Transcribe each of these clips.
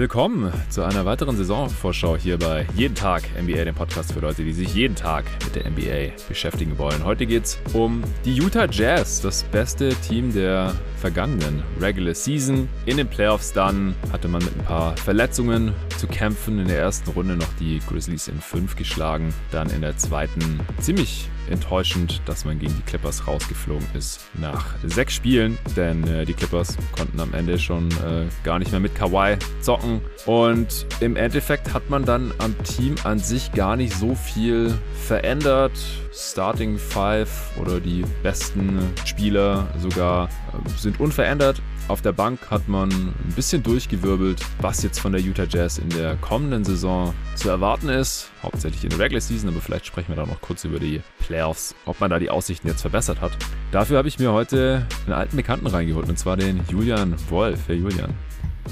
Willkommen zu einer weiteren Saisonvorschau hier bei Jeden Tag NBA, dem Podcast für Leute, die sich jeden Tag mit der NBA beschäftigen wollen. Heute geht es um die Utah Jazz, das beste Team der vergangenen Regular Season. In den Playoffs dann hatte man mit ein paar Verletzungen zu kämpfen. In der ersten Runde noch die Grizzlies in 5 geschlagen, dann in der zweiten ziemlich enttäuschend, dass man gegen die Clippers rausgeflogen ist nach sechs Spielen, denn äh, die Clippers konnten am Ende schon äh, gar nicht mehr mit Kawhi zocken und im Endeffekt hat man dann am Team an sich gar nicht so viel verändert. Starting Five oder die besten Spieler sogar äh, sind unverändert. Auf der Bank hat man ein bisschen durchgewirbelt, was jetzt von der Utah Jazz in der kommenden Saison zu erwarten ist. Hauptsächlich in der Regular Season, aber vielleicht sprechen wir da noch kurz über die Playoffs, ob man da die Aussichten jetzt verbessert hat. Dafür habe ich mir heute einen alten Bekannten reingeholt, und zwar den Julian Wolf. Herr Julian.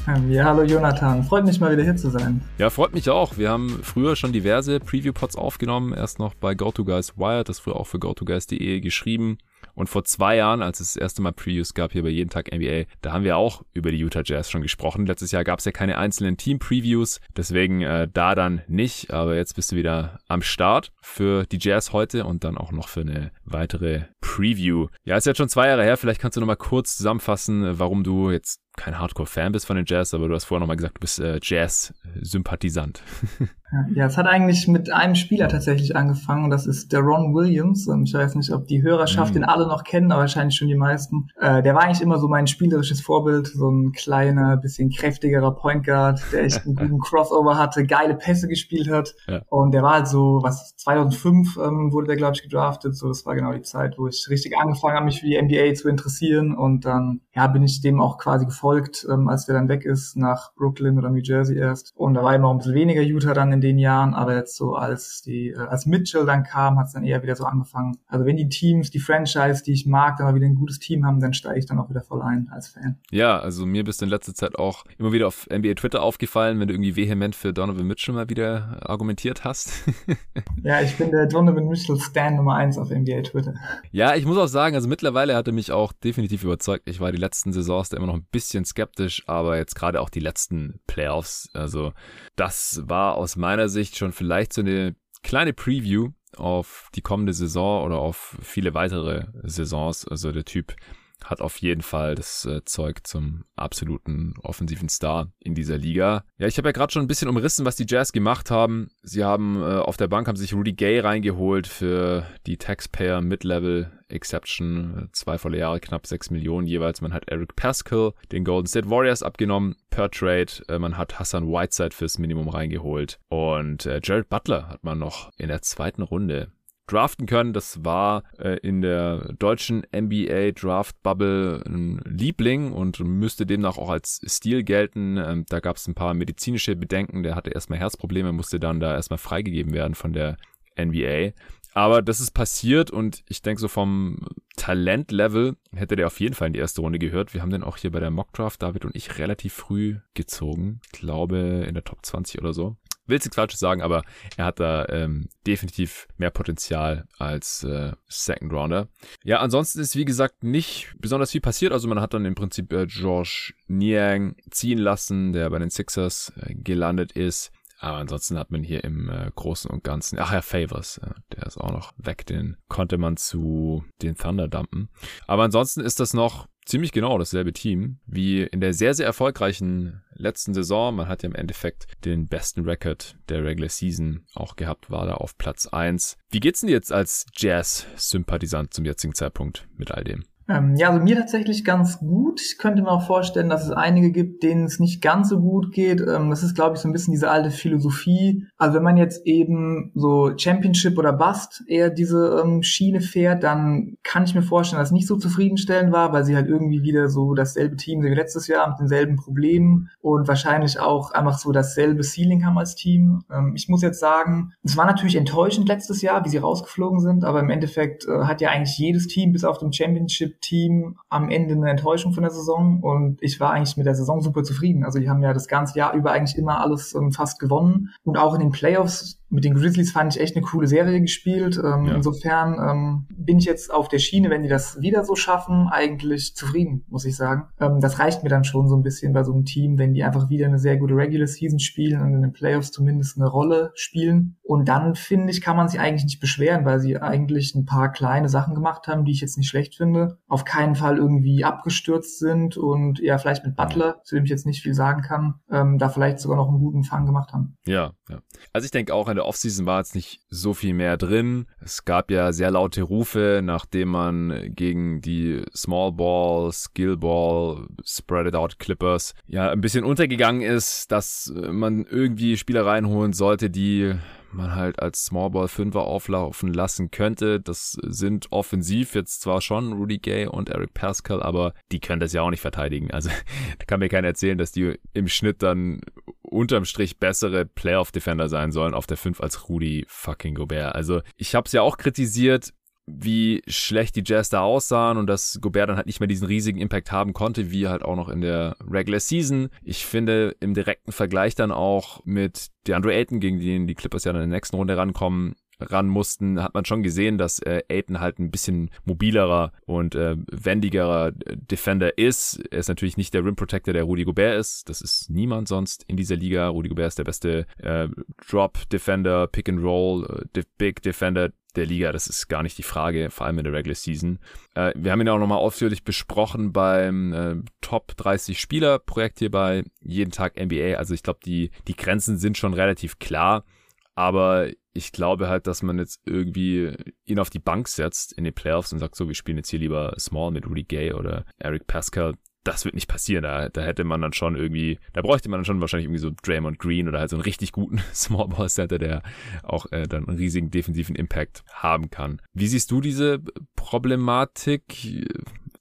Ähm, ja, hallo Jonathan. Freut mich mal wieder hier zu sein. Ja, freut mich auch. Wir haben früher schon diverse Preview-Pods aufgenommen. Erst noch bei GoToGuys Wired, das früher auch für GoToGuys.de geschrieben. Und vor zwei Jahren, als es das erste Mal Previews gab hier bei Jeden Tag NBA, da haben wir auch über die Utah Jazz schon gesprochen. Letztes Jahr gab es ja keine einzelnen Team-Previews, deswegen äh, da dann nicht. Aber jetzt bist du wieder am Start für die Jazz heute und dann auch noch für eine weitere Preview. Ja, ist jetzt schon zwei Jahre her. Vielleicht kannst du noch mal kurz zusammenfassen, warum du jetzt kein Hardcore-Fan bist von den Jazz, aber du hast vorher nochmal gesagt, du bist äh, Jazz-Sympathisant. ja, es hat eigentlich mit einem Spieler tatsächlich angefangen, das ist der Ron Williams. Ich weiß nicht, ob die Hörerschaft mm. den alle noch kennen, aber wahrscheinlich schon die meisten. Äh, der war eigentlich immer so mein spielerisches Vorbild, so ein kleiner, bisschen kräftigerer Point Guard, der echt einen guten Crossover hatte, geile Pässe gespielt hat. Ja. Und der war halt so, was 2005 ähm, wurde der, glaube ich, gedraftet. So, das war genau die Zeit, wo ich richtig angefangen habe, mich für die NBA zu interessieren. Und dann, ja, bin ich dem auch quasi gefolgt ähm, als der dann weg ist nach Brooklyn oder New Jersey erst. Und da war immer ein bisschen weniger Utah dann in den Jahren, aber jetzt so als die, äh, als Mitchell dann kam, hat es dann eher wieder so angefangen. Also wenn die Teams, die Franchise, die ich mag, dann mal wieder ein gutes Team haben, dann steige ich dann auch wieder voll ein als Fan. Ja, also mir bist du in letzter Zeit auch immer wieder auf NBA Twitter aufgefallen, wenn du irgendwie vehement für Donovan Mitchell mal wieder argumentiert hast. ja, ich bin der Donovan Mitchell Stan Nummer eins auf NBA Twitter. Ja, ich muss auch sagen, also mittlerweile hat er mich auch definitiv überzeugt. Ich war die letzten Saisons da immer noch ein bisschen skeptisch, aber jetzt gerade auch die letzten Playoffs, also das war aus meiner Sicht schon vielleicht so eine kleine Preview auf die kommende Saison oder auf viele weitere Saisons. Also der Typ hat auf jeden Fall das äh, Zeug zum absoluten offensiven Star in dieser Liga. Ja, ich habe ja gerade schon ein bisschen umrissen, was die Jazz gemacht haben. Sie haben äh, auf der Bank haben sich Rudy Gay reingeholt für die Taxpayer Mid-Level Exception. Zwei volle Jahre, knapp sechs Millionen jeweils. Man hat Eric Pascal, den Golden State Warriors abgenommen per Trade. Äh, man hat Hassan Whiteside fürs Minimum reingeholt. Und äh, Jared Butler hat man noch in der zweiten Runde draften können. Das war äh, in der deutschen NBA Draft Bubble ein Liebling und müsste demnach auch als Stil gelten. Ähm, da gab es ein paar medizinische Bedenken. Der hatte erstmal Herzprobleme, musste dann da erstmal freigegeben werden von der NBA. Aber das ist passiert und ich denke so vom Talentlevel hätte der auf jeden Fall in die erste Runde gehört. Wir haben den auch hier bei der Mockdraft, David und ich, relativ früh gezogen. Ich glaube in der Top 20 oder so will nichts Falsches sagen, aber er hat da ähm, definitiv mehr Potenzial als äh, Second Rounder. Ja, ansonsten ist wie gesagt nicht besonders viel passiert. Also man hat dann im Prinzip äh, George Niang ziehen lassen, der bei den Sixers äh, gelandet ist. Aber ansonsten hat man hier im äh, Großen und Ganzen, ach ja, Favors, äh, der ist auch noch weg, den konnte man zu den Thunder dumpen. Aber ansonsten ist das noch ziemlich genau dasselbe Team wie in der sehr, sehr erfolgreichen letzten Saison. Man hat ja im Endeffekt den besten Record der Regular Season auch gehabt, war da auf Platz eins. Wie geht's denn jetzt als Jazz-Sympathisant zum jetzigen Zeitpunkt mit all dem? Ähm, ja, also mir tatsächlich ganz gut. Ich könnte mir auch vorstellen, dass es einige gibt, denen es nicht ganz so gut geht. Ähm, das ist, glaube ich, so ein bisschen diese alte Philosophie. Also wenn man jetzt eben so Championship oder Bust eher diese ähm, Schiene fährt, dann kann ich mir vorstellen, dass es nicht so zufriedenstellend war, weil sie halt irgendwie wieder so dasselbe Team sind wie letztes Jahr mit denselben Problemen und wahrscheinlich auch einfach so dasselbe Ceiling haben als Team. Ähm, ich muss jetzt sagen, es war natürlich enttäuschend letztes Jahr, wie sie rausgeflogen sind, aber im Endeffekt äh, hat ja eigentlich jedes Team bis auf dem Championship Championship-Team am Ende eine Enttäuschung von der Saison und ich war eigentlich mit der Saison super zufrieden. Also die haben ja das ganze Jahr über eigentlich immer alles ähm, fast gewonnen und auch in den Playoffs mit den Grizzlies fand ich echt eine coole Serie gespielt. Ähm, ja. Insofern ähm, bin ich jetzt auf der Schiene, wenn die das wieder so schaffen, eigentlich zufrieden, muss ich sagen. Ähm, das reicht mir dann schon so ein bisschen bei so einem Team, wenn die einfach wieder eine sehr gute Regular Season spielen und in den Playoffs zumindest eine Rolle spielen. Und dann finde ich, kann man sich eigentlich nicht beschweren, weil sie eigentlich ein paar kleine Sachen gemacht haben, die ich jetzt nicht schlecht finde. Auf keinen Fall irgendwie abgestürzt sind und ja, vielleicht mit Butler, zu dem ich jetzt nicht viel sagen kann, ähm, da vielleicht sogar noch einen guten Fang gemacht haben. Ja, ja. Also ich denke auch, der Offseason war jetzt nicht so viel mehr drin. Es gab ja sehr laute Rufe, nachdem man gegen die Small Ball, Skill Ball, Spread It Out Clippers ja ein bisschen untergegangen ist, dass man irgendwie Spieler reinholen sollte, die man halt als Smallball Fünfer auflaufen lassen könnte. Das sind offensiv jetzt zwar schon Rudy Gay und Eric Pascal, aber die können das ja auch nicht verteidigen. Also da kann mir keiner erzählen, dass die im Schnitt dann unterm Strich bessere Playoff-Defender sein sollen auf der 5 als Rudy fucking Gobert. Also ich habe es ja auch kritisiert, wie schlecht die Jazz da aussahen und dass Gobert dann halt nicht mehr diesen riesigen Impact haben konnte, wie halt auch noch in der Regular Season. Ich finde im direkten Vergleich dann auch mit DeAndre Ayton, gegen den die Clippers ja dann in der nächsten Runde rankommen, ran mussten, hat man schon gesehen, dass äh, Aiton halt ein bisschen mobilerer und äh, wendigerer Defender ist. Er ist natürlich nicht der Rim Protector, der Rudy Gobert ist. Das ist niemand sonst in dieser Liga. Rudy Gobert ist der beste äh, Drop Defender, Pick and Roll, äh, Big Defender der Liga. Das ist gar nicht die Frage, vor allem in der Regular Season. Äh, wir haben ihn auch nochmal ausführlich besprochen beim äh, Top 30 Spieler Projekt hier bei Jeden Tag NBA. Also ich glaube, die, die Grenzen sind schon relativ klar. Aber ich glaube halt, dass man jetzt irgendwie ihn auf die Bank setzt in den Playoffs und sagt, so, wir spielen jetzt hier lieber Small mit Rudy Gay oder Eric Pascal. Das wird nicht passieren. Da, da hätte man dann schon irgendwie, da bräuchte man dann schon wahrscheinlich irgendwie so Draymond Green oder halt so einen richtig guten Small Ball Center, der auch äh, dann einen riesigen defensiven Impact haben kann. Wie siehst du diese Problematik?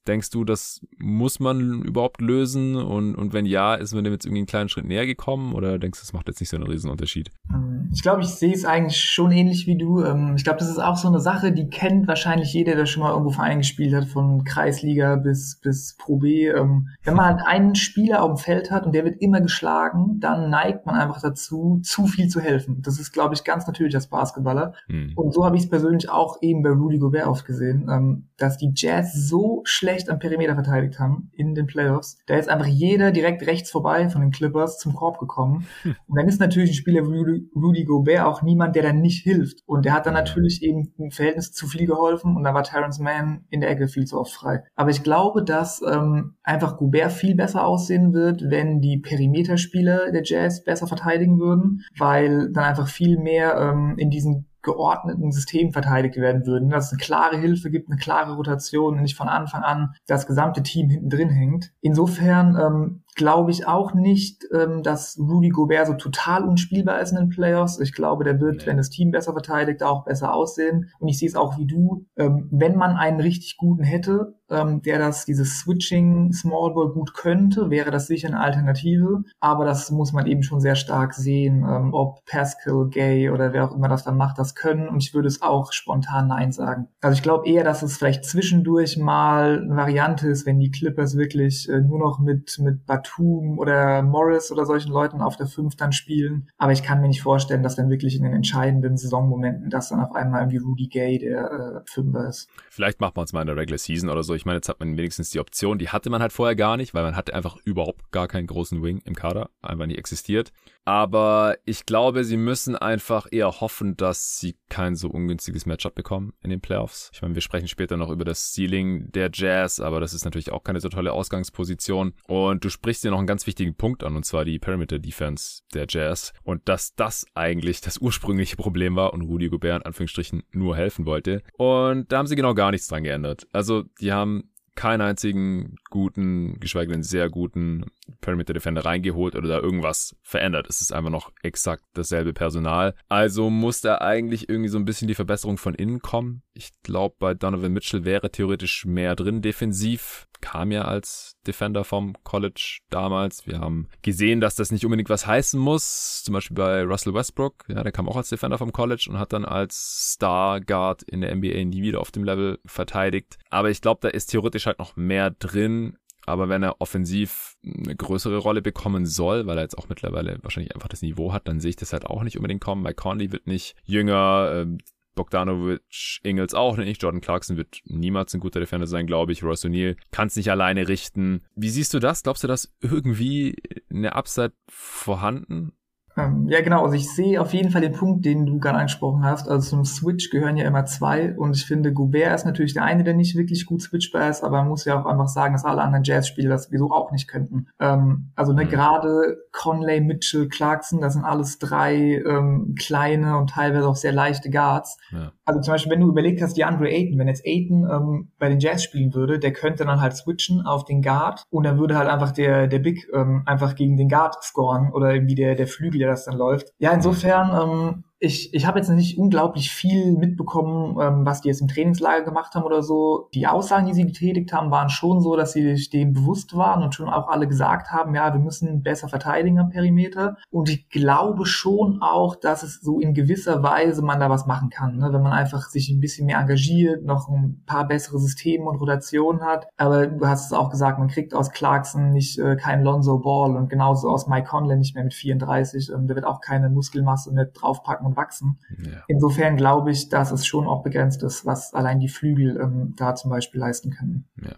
Denkst du, das muss man überhaupt lösen? Und, und wenn ja, ist man dem jetzt irgendwie einen kleinen Schritt näher gekommen? Oder denkst du, das macht jetzt nicht so einen riesen Unterschied? Ähm, ich glaube, ich sehe es eigentlich schon ähnlich wie du. Ähm, ich glaube, das ist auch so eine Sache, die kennt wahrscheinlich jeder, der schon mal irgendwo Verein gespielt hat, von Kreisliga bis, bis Pro B. Ähm, wenn man halt einen Spieler auf dem Feld hat und der wird immer geschlagen, dann neigt man einfach dazu, zu viel zu helfen. Das ist, glaube ich, ganz natürlich als Basketballer. Hm. Und so habe ich es persönlich auch eben bei Rudy Gobert oft gesehen, dass die Jazz so schlecht schlecht am Perimeter verteidigt haben in den Playoffs. Da ist einfach jeder direkt rechts vorbei von den Clippers zum Korb gekommen. Hm. Und dann ist natürlich ein Spieler Rudy, Rudy Gobert auch niemand, der dann nicht hilft. Und der hat dann natürlich eben im Verhältnis zu viel geholfen und da war Terrence Mann in der Ecke viel zu oft frei. Aber ich glaube, dass ähm, einfach Gobert viel besser aussehen wird, wenn die Perimeterspieler der Jazz besser verteidigen würden, weil dann einfach viel mehr ähm, in diesen geordneten System verteidigt werden würden, dass es eine klare Hilfe gibt, eine klare Rotation und nicht von Anfang an das gesamte Team hinten drin hängt. Insofern ähm, glaube ich auch nicht, ähm, dass Rudy Gobert so total unspielbar ist in den Playoffs. Ich glaube, der wird, nee. wenn das Team besser verteidigt, auch besser aussehen. Und ich sehe es auch wie du. Ähm, wenn man einen richtig guten hätte, ähm, der das, dieses Switching Small Ball gut könnte, wäre das sicher eine Alternative. Aber das muss man eben schon sehr stark sehen, ähm, ob Pascal, Gay oder wer auch immer das dann macht, das können. Und ich würde es auch spontan Nein sagen. Also ich glaube eher, dass es vielleicht zwischendurch mal eine Variante ist, wenn die Clippers wirklich äh, nur noch mit, mit Batum Batum oder Morris oder solchen Leuten auf der 5 dann spielen. Aber ich kann mir nicht vorstellen, dass dann wirklich in den entscheidenden Saisonmomenten das dann auf einmal irgendwie Rudy Gay der äh, Fünfer ist. Vielleicht macht man es mal in der Regular Season oder so. Ich meine, jetzt hat man wenigstens die Option, die hatte man halt vorher gar nicht, weil man hatte einfach überhaupt gar keinen großen Wing im Kader, einfach nicht existiert. Aber ich glaube, sie müssen einfach eher hoffen, dass sie kein so ungünstiges Matchup bekommen in den Playoffs. Ich meine, wir sprechen später noch über das Ceiling der Jazz, aber das ist natürlich auch keine so tolle Ausgangsposition. Und du sprichst dir noch einen ganz wichtigen Punkt an, und zwar die Perimeter Defense der Jazz. Und dass das eigentlich das ursprüngliche Problem war und Rudy Gobert in Anführungsstrichen nur helfen wollte. Und da haben sie genau gar nichts dran geändert. Also, die haben keinen einzigen guten, geschweige denn sehr guten Perimeter Defender reingeholt oder da irgendwas verändert. Es ist einfach noch exakt dasselbe Personal. Also muss da eigentlich irgendwie so ein bisschen die Verbesserung von innen kommen. Ich glaube, bei Donovan Mitchell wäre theoretisch mehr drin defensiv. Kam ja als Defender vom College damals. Wir haben gesehen, dass das nicht unbedingt was heißen muss. Zum Beispiel bei Russell Westbrook. Ja, der kam auch als Defender vom College und hat dann als Star Guard in der NBA nie wieder auf dem Level verteidigt. Aber ich glaube, da ist theoretisch halt noch mehr drin. Aber wenn er offensiv eine größere Rolle bekommen soll, weil er jetzt auch mittlerweile wahrscheinlich einfach das Niveau hat, dann sehe ich das halt auch nicht unbedingt kommen. Weil Conley wird nicht jünger, ähm, Bogdanovic, Ingels auch nicht. Jordan Clarkson wird niemals ein guter Defender sein, glaube ich. Royce O'Neal kann es nicht alleine richten. Wie siehst du das? Glaubst du, dass irgendwie eine Upside vorhanden? Ähm, ja, genau. Also ich sehe auf jeden Fall den Punkt, den du gerade angesprochen hast. Also zum Switch gehören ja immer zwei. Und ich finde, Gobert ist natürlich der eine, der nicht wirklich gut switchbar ist, aber man muss ja auch einfach sagen, dass alle anderen Jazz-Spieler das sowieso auch nicht könnten. Ähm, also ne, mhm. gerade Conley, Mitchell, Clarkson, das sind alles drei ähm, kleine und teilweise auch sehr leichte Guards. Ja. Also zum Beispiel, wenn du überlegt hast, die Andre Ayton, wenn jetzt Ayton ähm, bei den Jazz spielen würde, der könnte dann halt switchen auf den Guard und dann würde halt einfach der, der Big ähm, einfach gegen den Guard scoren oder irgendwie der, der Flügel, das dann läuft. Ja, insofern ähm, ich, ich habe jetzt nicht unglaublich viel mitbekommen, ähm, was die jetzt im Trainingslager gemacht haben oder so. Die Aussagen, die sie getätigt haben, waren schon so, dass sie sich dem bewusst waren und schon auch alle gesagt haben, ja, wir müssen besser verteidigen am Perimeter. Und ich glaube schon auch, dass es so in gewisser Weise man da was machen kann, ne? wenn man einfach sich ein bisschen mehr engagiert, noch ein paar bessere Systeme und Rotationen hat. Aber du hast es auch gesagt, man kriegt aus Clarkson nicht äh, kein Lonzo Ball und genauso aus Mike Conley nicht mehr mit 34. Ähm, der wird auch keine Muskelmasse mit draufpacken und wachsen. Ja. Insofern glaube ich, dass es schon auch begrenzt ist, was allein die Flügel ähm, da zum Beispiel leisten können. Ja.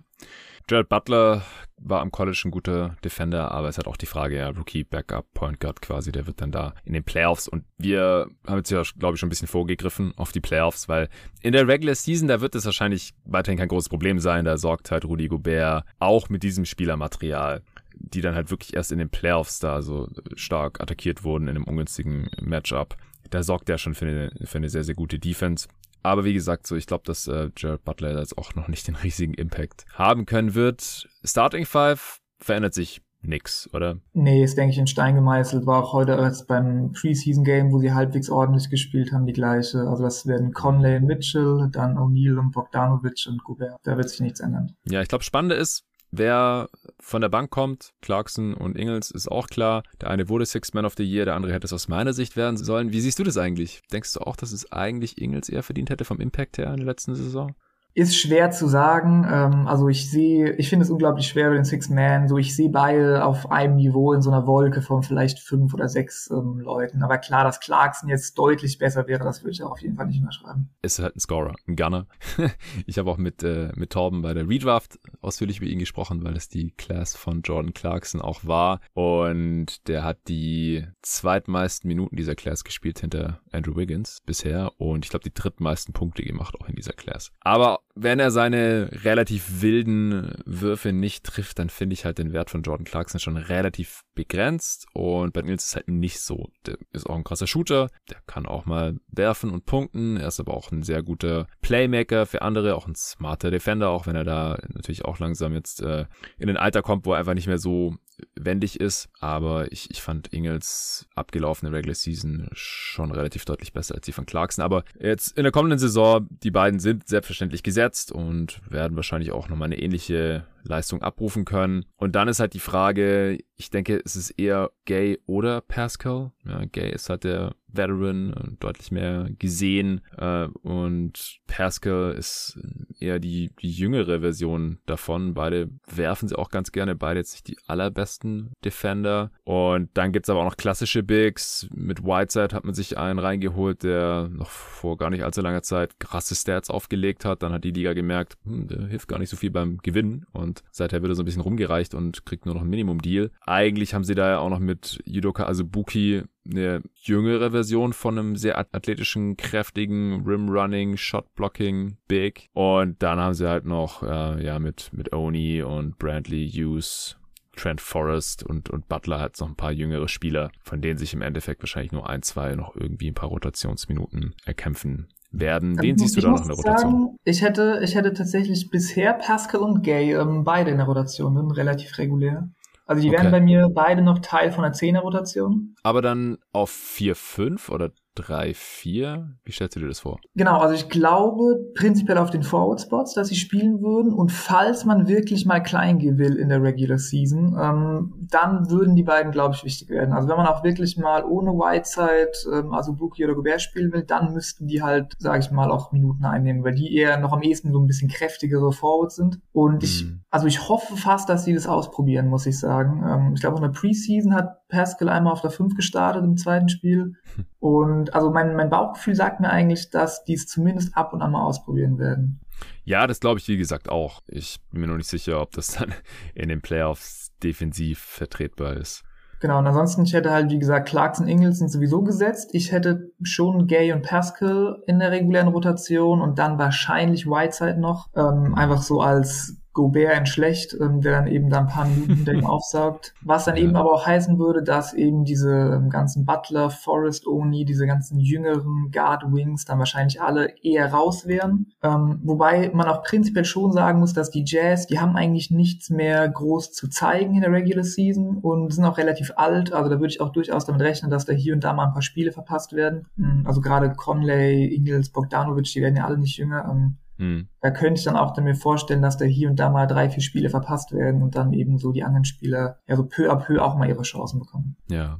Jared Butler war am College ein guter Defender, aber es hat auch die Frage, ja, Rookie, Backup, Point Guard quasi, der wird dann da in den Playoffs und wir haben jetzt ja, glaube ich, schon ein bisschen vorgegriffen auf die Playoffs, weil in der Regular Season, da wird es wahrscheinlich weiterhin kein großes Problem sein, da sorgt halt Rudy Gobert auch mit diesem Spielermaterial die dann halt wirklich erst in den Playoffs da so stark attackiert wurden in einem ungünstigen Matchup da sorgt er schon für eine, für eine sehr, sehr gute Defense. Aber wie gesagt, so ich glaube, dass äh, Jared Butler jetzt auch noch nicht den riesigen Impact haben können wird. Starting Five verändert sich nix, oder? Nee, ist, denke ich, in Stein gemeißelt. War auch heute als beim Preseason-Game, wo sie halbwegs ordentlich gespielt haben, die gleiche. Also das werden Conley und Mitchell, dann O'Neal und Bogdanovic und Gobert. Da wird sich nichts ändern. Ja, ich glaube, spannende ist, Wer von der Bank kommt, Clarkson und Ingels, ist auch klar. Der eine wurde Six Man of the Year, der andere hätte es aus meiner Sicht werden sollen. Wie siehst du das eigentlich? Denkst du auch, dass es eigentlich Ingels eher verdient hätte vom Impact her in der letzten Saison? Ist schwer zu sagen. Ähm, also ich sehe, ich finde es unglaublich schwer bei den Six Man. So ich sehe beide auf einem Niveau in so einer Wolke von vielleicht fünf oder sechs ähm, Leuten. Aber klar, dass Clarkson jetzt deutlich besser wäre, das würde ich auch auf jeden Fall nicht unterschreiben. Ist halt ein Scorer, ein Gunner. ich habe auch mit äh, mit Torben bei der Redraft ausführlich über ihn gesprochen, weil es die Class von Jordan Clarkson auch war und der hat die zweitmeisten Minuten dieser Class gespielt hinter Andrew Wiggins bisher und ich glaube die drittmeisten Punkte gemacht auch in dieser Class. Aber wenn er seine relativ wilden Würfe nicht trifft, dann finde ich halt den Wert von Jordan Clarkson schon relativ begrenzt. Und bei Nils ist halt nicht so. Der ist auch ein krasser Shooter, der kann auch mal werfen und punkten. Er ist aber auch ein sehr guter Playmaker für andere, auch ein smarter Defender, auch wenn er da natürlich auch langsam jetzt äh, in ein Alter kommt, wo er einfach nicht mehr so wendig ist, aber ich, ich fand Ingels abgelaufene Regular Season schon relativ deutlich besser als die von Clarkson. Aber jetzt in der kommenden Saison, die beiden sind selbstverständlich gesetzt und werden wahrscheinlich auch nochmal eine ähnliche Leistung abrufen können. Und dann ist halt die Frage, ich denke, es ist eher Gay oder Pascal. Ja, Gay ist halt der Veteran, deutlich mehr gesehen äh, und Pascal ist eher die, die jüngere Version davon. Beide werfen sie auch ganz gerne, beide jetzt nicht die allerbesten Defender. Und dann gibt's aber auch noch klassische Bigs. Mit Whiteside hat man sich einen reingeholt, der noch vor gar nicht allzu langer Zeit krasse Stats aufgelegt hat. Dann hat die Liga gemerkt, hm, der hilft gar nicht so viel beim Gewinnen und seither wird er so ein bisschen rumgereicht und kriegt nur noch ein Minimum-Deal. Eigentlich haben sie da ja auch noch mit Yudoka Azubuki eine jüngere Version von einem sehr athletischen, kräftigen Rim-Running, Shot-Blocking Big. Und dann haben sie halt noch, äh, ja, mit, mit Oni und Brantley Hughes Trent Forrest und, und Butler hat noch ein paar jüngere Spieler, von denen sich im Endeffekt wahrscheinlich nur ein, zwei noch irgendwie ein paar Rotationsminuten erkämpfen werden. Den siehst du da noch in der Rotation? Sagen, ich hätte, ich hätte tatsächlich bisher Pascal und Gay ähm, beide in der Rotation, sind relativ regulär. Also die okay. werden bei mir beide noch Teil von der 10er-Rotation. Aber dann auf 4-5 oder 3-4? Wie stellst du dir das vor? Genau, also ich glaube prinzipiell auf den Forward Spots, dass sie spielen würden. Und falls man wirklich mal klein gehen will in der Regular Season, ähm, dann würden die beiden, glaube ich, wichtig werden. Also wenn man auch wirklich mal ohne Whiteside, ähm, also Buki oder Gobert spielen will, dann müssten die halt, sage ich mal, auch Minuten einnehmen, weil die eher noch am ehesten so ein bisschen kräftigere Forwards sind. Und ich, mhm. Also ich hoffe fast, dass sie das ausprobieren, muss ich sagen. Ähm, ich glaube, in der Preseason hat Pascal einmal auf der 5 gestartet im zweiten Spiel. Und also mein, mein Bauchgefühl sagt mir eigentlich, dass die es zumindest ab und an mal ausprobieren werden. Ja, das glaube ich, wie gesagt, auch. Ich bin mir noch nicht sicher, ob das dann in den Playoffs defensiv vertretbar ist. Genau, und ansonsten, ich hätte halt, wie gesagt, Clarkson, Ingles sind sowieso gesetzt. Ich hätte schon Gay und Pascal in der regulären Rotation und dann wahrscheinlich Whiteside noch. Ähm, einfach so als Gobert in schlecht, ähm, der dann eben da ein paar Minuten Decken aufsaugt. Was dann ja. eben aber auch heißen würde, dass eben diese ähm, ganzen Butler, Forest Oni, diese ganzen jüngeren Guard Wings dann wahrscheinlich alle eher raus wären. Ähm, wobei man auch prinzipiell schon sagen muss, dass die Jazz, die haben eigentlich nichts mehr groß zu zeigen in der Regular Season und sind auch relativ alt. Also da würde ich auch durchaus damit rechnen, dass da hier und da mal ein paar Spiele verpasst werden. Hm, also gerade Conley, Ingles, Bogdanovic, die werden ja alle nicht jünger. Ähm, hm. Da könnte ich dann auch mir vorstellen, dass da hier und da mal drei, vier Spiele verpasst werden und dann eben so die anderen Spieler ja so peu à peu auch mal ihre Chancen bekommen. Ja.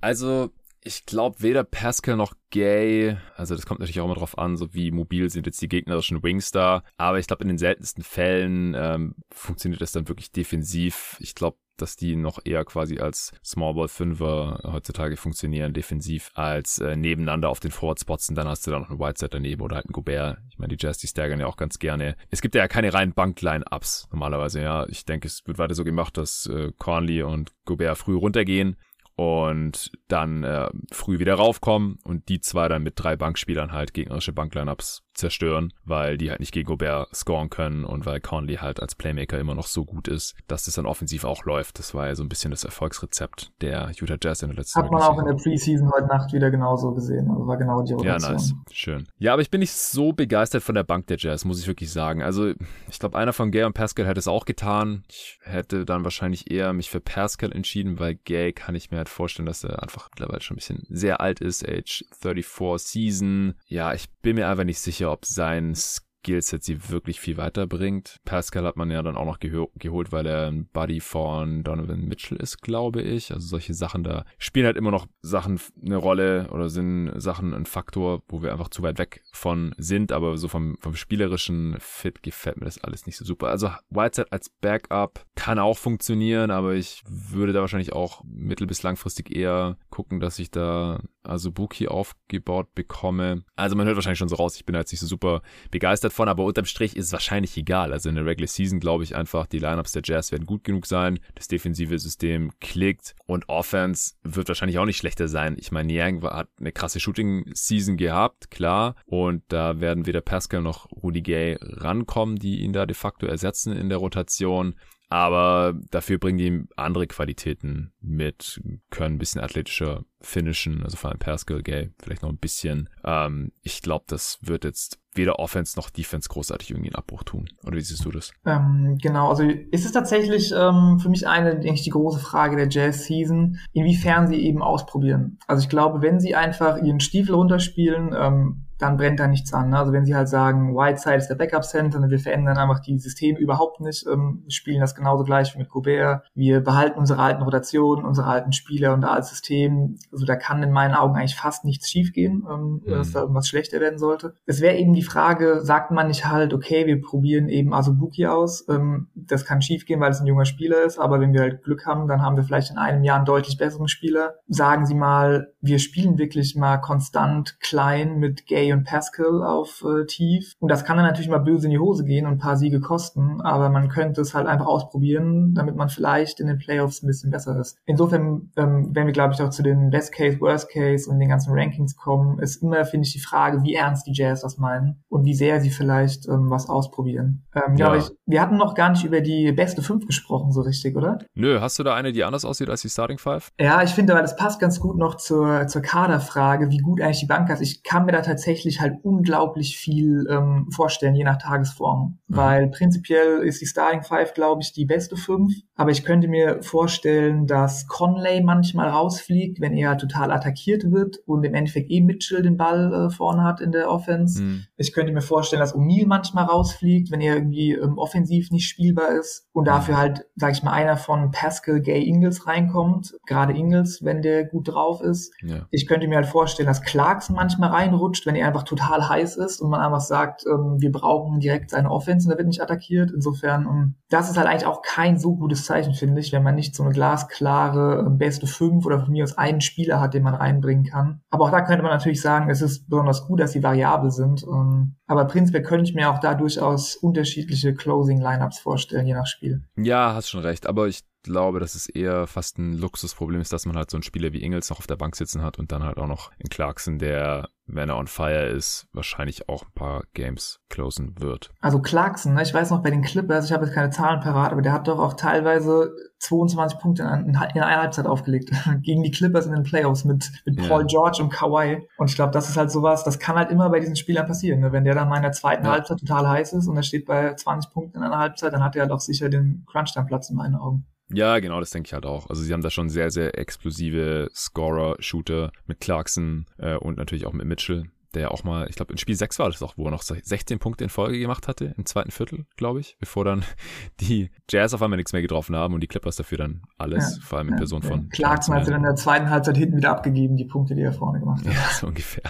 Also ich glaube weder Pascal noch Gay, also das kommt natürlich auch immer drauf an, so wie mobil sind jetzt die gegnerischen Wings da, aber ich glaube in den seltensten Fällen ähm, funktioniert das dann wirklich defensiv. Ich glaube dass die noch eher quasi als Small Ball Fünfer heutzutage funktionieren, defensiv, als äh, nebeneinander auf den Forward Spots und dann hast du da noch einen Whiteside daneben oder halt einen Gobert. Ich meine, die Jazz, die staggern ja auch ganz gerne. Es gibt ja keine reinen Bankline-Ups normalerweise, ja. Ich denke, es wird weiter so gemacht, dass äh, Conley und Gobert früh runtergehen und dann äh, früh wieder raufkommen und die zwei dann mit drei Bankspielern halt gegnerische Banklineups zerstören, weil die halt nicht gegen Gobert scoren können und weil Conley halt als Playmaker immer noch so gut ist, dass das dann offensiv auch läuft. Das war ja so ein bisschen das Erfolgsrezept der Utah Jazz in der letzten Hat man auch in der Preseason heute Nacht wieder genauso gesehen. Also war genau die Rotation. Ja, nice. Schön. Ja, aber ich bin nicht so begeistert von der Bank der Jazz, muss ich wirklich sagen. Also ich glaube, einer von Gay und Pascal hätte es auch getan. Ich hätte dann wahrscheinlich eher mich für Pascal entschieden, weil Gay kann ich mir halt vorstellen, dass er einfach mittlerweile schon ein bisschen sehr alt ist. Age 34 Season. Ja, ich bin mir einfach nicht sicher, ob sein Skillset sie wirklich viel weiterbringt. Pascal hat man ja dann auch noch geholt, weil er ein Buddy von Donovan Mitchell ist, glaube ich. Also solche Sachen da spielen halt immer noch Sachen eine Rolle oder sind Sachen ein Faktor, wo wir einfach zu weit weg von sind, aber so vom, vom spielerischen Fit gefällt mir das alles nicht so super. Also Whiteside als Backup kann auch funktionieren, aber ich würde da wahrscheinlich auch mittel- bis langfristig eher gucken, dass ich da Azubuki aufgebaut bekomme. Also man hört wahrscheinlich schon so raus, ich bin jetzt nicht so super begeistert von, aber unterm Strich ist es wahrscheinlich egal. Also in der Regular Season glaube ich einfach, die Lineups der Jazz werden gut genug sein, das defensive System klickt und Offense wird wahrscheinlich auch nicht schlechter sein. Ich meine, Niang hat eine krasse Shooting-Season gehabt, klar, und da werden weder Pascal noch Rudy Gay rankommen, die ihn da de facto ersetzen in der Rotation aber dafür bringen die andere Qualitäten mit, können ein bisschen athletischer finishen, also vor allem Pascal Gay vielleicht noch ein bisschen. Ähm, ich glaube, das wird jetzt weder Offense noch Defense großartig irgendwie einen Abbruch tun. Oder wie siehst du das? Ähm, genau, also ist es tatsächlich ähm, für mich eine, denke ich, die große Frage der Jazz-Season, inwiefern sie eben ausprobieren. Also ich glaube, wenn sie einfach ihren Stiefel runterspielen, ähm, dann brennt da nichts an. Ne? Also wenn sie halt sagen, Whiteside ist der Backup-Center und wir verändern einfach die Systeme überhaupt nicht, ähm, spielen das genauso gleich wie mit Gobert. Wir behalten unsere alten Rotationen, unsere alten Spieler und als System. Also da kann in meinen Augen eigentlich fast nichts schiefgehen, ähm, mhm. dass da irgendwas schlechter werden sollte. Es wäre eben die Frage, sagt man nicht halt, okay, wir probieren eben Azubuki aus. Ähm, das kann schiefgehen, weil es ein junger Spieler ist, aber wenn wir halt Glück haben, dann haben wir vielleicht in einem Jahr einen deutlich besseren Spieler. Sagen Sie mal, wir spielen wirklich mal konstant klein mit Gay und Pascal auf äh, tief. Und das kann dann natürlich mal böse in die Hose gehen und ein paar Siege kosten, aber man könnte es halt einfach ausprobieren, damit man vielleicht in den Playoffs ein bisschen besser ist. Insofern, ähm, wenn wir, glaube ich, auch zu den Best Case, Worst Case und den ganzen Rankings kommen, ist immer, finde ich, die Frage, wie ernst die Jazz das meinen und wie sehr sie vielleicht ähm, was ausprobieren. Ähm, ja. ich, wir hatten noch gar nicht über die beste fünf gesprochen, so richtig, oder? Nö, hast du da eine, die anders aussieht als die Starting Five? Ja, ich finde, weil das passt ganz gut noch zur, zur Kaderfrage, wie gut eigentlich die Bank ist. Ich kann mir da tatsächlich tatsächlich halt unglaublich viel ähm, vorstellen, je nach Tagesform. Mhm. Weil prinzipiell ist die Starting Five, glaube ich, die beste fünf. Aber ich könnte mir vorstellen, dass Conley manchmal rausfliegt, wenn er total attackiert wird und im Endeffekt eh Mitchell den Ball äh, vorne hat in der Offense. Mhm. Ich könnte mir vorstellen, dass O'Neal manchmal rausfliegt, wenn er irgendwie ähm, offensiv nicht spielbar ist und dafür mhm. halt, sag ich mal, einer von Pascal Gay Ingles reinkommt. Gerade Ingles, wenn der gut drauf ist. Ja. Ich könnte mir halt vorstellen, dass Clarkson manchmal reinrutscht, wenn er einfach total heiß ist und man einfach sagt, ähm, wir brauchen direkt seine Offense und er wird nicht attackiert. Insofern, ähm, das ist halt eigentlich auch kein so gutes Zeichen, finde ich, wenn man nicht so eine glasklare ähm, beste fünf oder von mir aus einen Spieler hat, den man reinbringen kann. Aber auch da könnte man natürlich sagen, es ist besonders gut, dass sie variabel sind. Ähm, aber prinzipiell könnte ich mir auch da durchaus unterschiedliche Closing-Lineups vorstellen, je nach Spiel. Ja, hast schon recht. Aber ich glaube, dass es eher fast ein Luxusproblem ist, dass man halt so einen Spieler wie Ingels noch auf der Bank sitzen hat und dann halt auch noch in Clarkson, der, wenn er on fire ist, wahrscheinlich auch ein paar Games closen wird. Also Clarkson, ne, ich weiß noch bei den Clippers, ich habe jetzt keine Zahlen parat, aber der hat doch auch teilweise 22 Punkte in, in einer Halbzeit aufgelegt gegen die Clippers in den Playoffs mit, mit Paul. George und Kawhi. Und ich glaube, das ist halt sowas, das kann halt immer bei diesen Spielern passieren. Ne? Wenn der dann mal in der zweiten ja. Halbzeit total heiß ist und er steht bei 20 Punkten in einer Halbzeit, dann hat er halt auch sicher den Crunch-Time-Platz in meinen Augen. Ja, genau, das denke ich halt auch. Also sie haben da schon sehr, sehr explosive Scorer-Shooter mit Clarkson äh, und natürlich auch mit Mitchell, der auch mal, ich glaube, in Spiel 6 war das auch, wo er noch 16 Punkte in Folge gemacht hatte, im zweiten Viertel, glaube ich, bevor dann die Jazz auf einmal nichts mehr getroffen haben und die Clippers dafür dann alles, ja, vor allem in ja, Person von. Clarkson hat dann in der zweiten Halbzeit hinten wieder abgegeben, die Punkte, die er vorne gemacht hat. Ja, so ungefähr.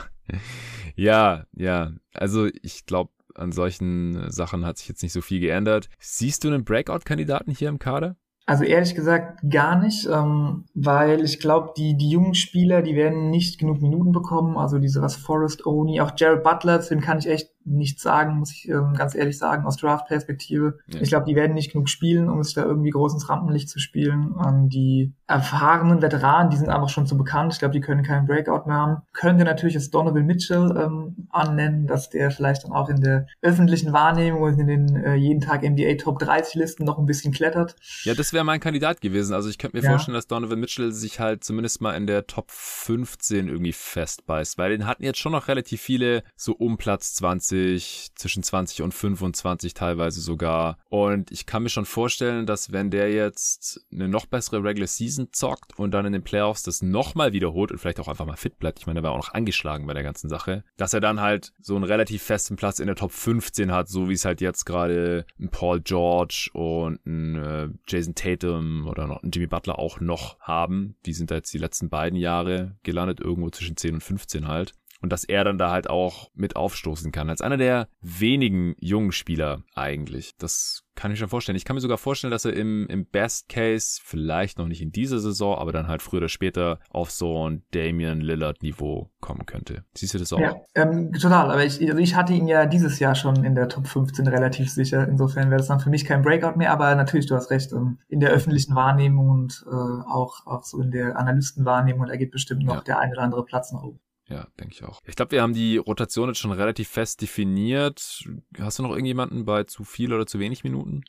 Ja, ja. Also ich glaube, an solchen Sachen hat sich jetzt nicht so viel geändert. Siehst du einen Breakout-Kandidaten hier im Kader? Also ehrlich gesagt gar nicht, ähm, weil ich glaube, die, die jungen Spieler, die werden nicht genug Minuten bekommen. Also diese was Forrest Oni, auch Jared Butler, dem kann ich echt nichts sagen, muss ich ähm, ganz ehrlich sagen, aus Draft-Perspektive. Ja. Ich glaube, die werden nicht genug spielen, um sich da irgendwie groß ins Rampenlicht zu spielen. Ähm, die erfahrenen Veteranen, die sind einfach schon zu bekannt. Ich glaube, die können keinen Breakout mehr haben. Könnte natürlich jetzt Donovan Mitchell ähm, annennen, dass der vielleicht dann auch in der öffentlichen Wahrnehmung und in den äh, jeden Tag NBA Top 30 Listen noch ein bisschen klettert. Ja, das wäre mein Kandidat gewesen. Also ich könnte mir ja. vorstellen, dass Donovan Mitchell sich halt zumindest mal in der Top 15 irgendwie festbeißt, weil den hatten jetzt schon noch relativ viele so um Platz 20 20, zwischen 20 und 25 teilweise sogar. Und ich kann mir schon vorstellen, dass wenn der jetzt eine noch bessere Regular Season zockt und dann in den Playoffs das nochmal wiederholt und vielleicht auch einfach mal fit bleibt, ich meine, der war auch noch angeschlagen bei der ganzen Sache, dass er dann halt so einen relativ festen Platz in der Top 15 hat, so wie es halt jetzt gerade ein Paul George und ein äh, Jason Tatum oder noch ein Jimmy Butler auch noch haben. Die sind da jetzt die letzten beiden Jahre gelandet, irgendwo zwischen 10 und 15 halt und dass er dann da halt auch mit aufstoßen kann. Als einer der wenigen jungen Spieler eigentlich. Das kann ich schon vorstellen. Ich kann mir sogar vorstellen, dass er im, im Best Case, vielleicht noch nicht in dieser Saison, aber dann halt früher oder später auf so ein Damian Lillard Niveau kommen könnte. Siehst du das auch? Ja, ähm, total. Aber ich, also ich hatte ihn ja dieses Jahr schon in der Top 15 relativ sicher. Insofern wäre das dann für mich kein Breakout mehr. Aber natürlich, du hast recht. Ähm, in der öffentlichen Wahrnehmung und äh, auch, auch so in der Analystenwahrnehmung, da geht bestimmt noch ja. der ein oder andere Platz nach oben. Ja, denke ich auch. Ich glaube, wir haben die Rotation jetzt schon relativ fest definiert. Hast du noch irgendjemanden bei zu viel oder zu wenig Minuten?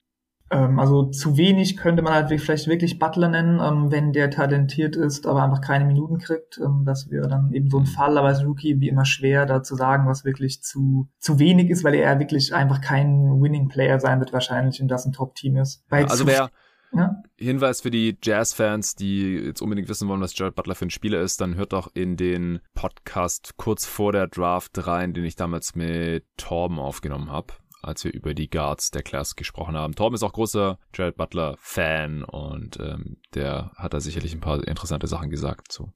Ähm, also zu wenig könnte man halt vielleicht wirklich Butler nennen, ähm, wenn der talentiert ist, aber einfach keine Minuten kriegt. Ähm, das wäre dann eben so ein mhm. Fall, aber als Rookie wie immer schwer, da zu sagen, was wirklich zu, zu wenig ist, weil er wirklich einfach kein Winning Player sein wird wahrscheinlich und das ein Top-Team ist. Bei also wer, ja? Hinweis für die Jazz-Fans, die jetzt unbedingt wissen wollen, was Jared Butler für ein Spieler ist, dann hört doch in den Podcast kurz vor der Draft rein, den ich damals mit Torben aufgenommen habe, als wir über die Guards der Class gesprochen haben. Torben ist auch großer Jared Butler-Fan und ähm, der hat da sicherlich ein paar interessante Sachen gesagt zu.